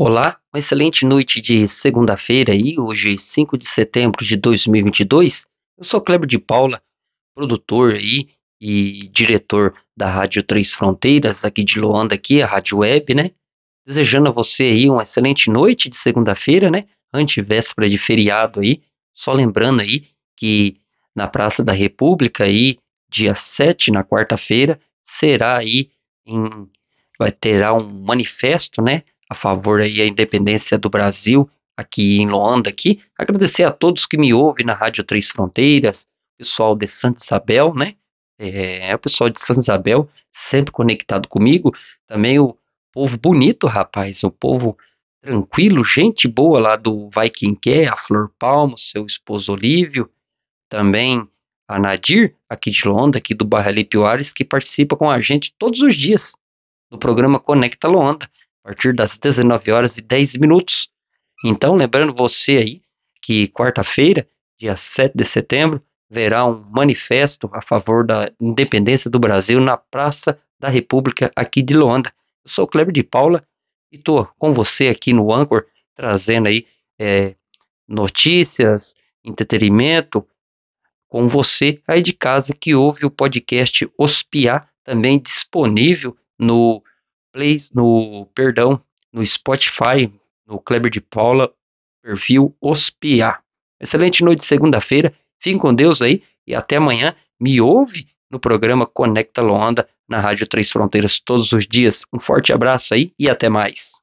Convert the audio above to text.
Olá, uma excelente noite de segunda-feira aí, hoje 5 de setembro de 2022. Eu sou Kleber de Paula, produtor aí e diretor da Rádio Três Fronteiras, aqui de Luanda, aqui, a Rádio Web, né? Desejando a você aí uma excelente noite de segunda-feira, né? Antivéspera de feriado aí. Só lembrando aí que na Praça da República aí, dia 7, na quarta-feira, será aí em vai terá um manifesto, né? A favor aí a independência do Brasil aqui em Luanda aqui. Agradecer a todos que me ouvem na Rádio Três Fronteiras, pessoal de Santa Isabel, né? É, o pessoal de Santa Isabel sempre conectado comigo. Também o povo bonito, rapaz, o povo tranquilo, gente boa lá do Vai Quem Quer, a Flor Palmo, seu esposo Olívio, também a Nadir, aqui de Luanda, aqui do Barra que participa com a gente todos os dias no programa Conecta Luanda partir das 19 horas e 10 minutos. Então, lembrando você aí que quarta-feira, dia 7 de setembro, verá um manifesto a favor da independência do Brasil na Praça da República aqui de Luanda. Eu sou o Kleber de Paula e estou com você aqui no Anchor, trazendo aí é, notícias, entretenimento, com você aí de casa que ouve o podcast Ospiar, também disponível no plays no, perdão, no Spotify, no Kleber de Paula, perfil Ospiar. Excelente noite de segunda-feira, fiquem com Deus aí e até amanhã. Me ouve no programa Conecta Luanda na Rádio Três Fronteiras todos os dias. Um forte abraço aí e até mais.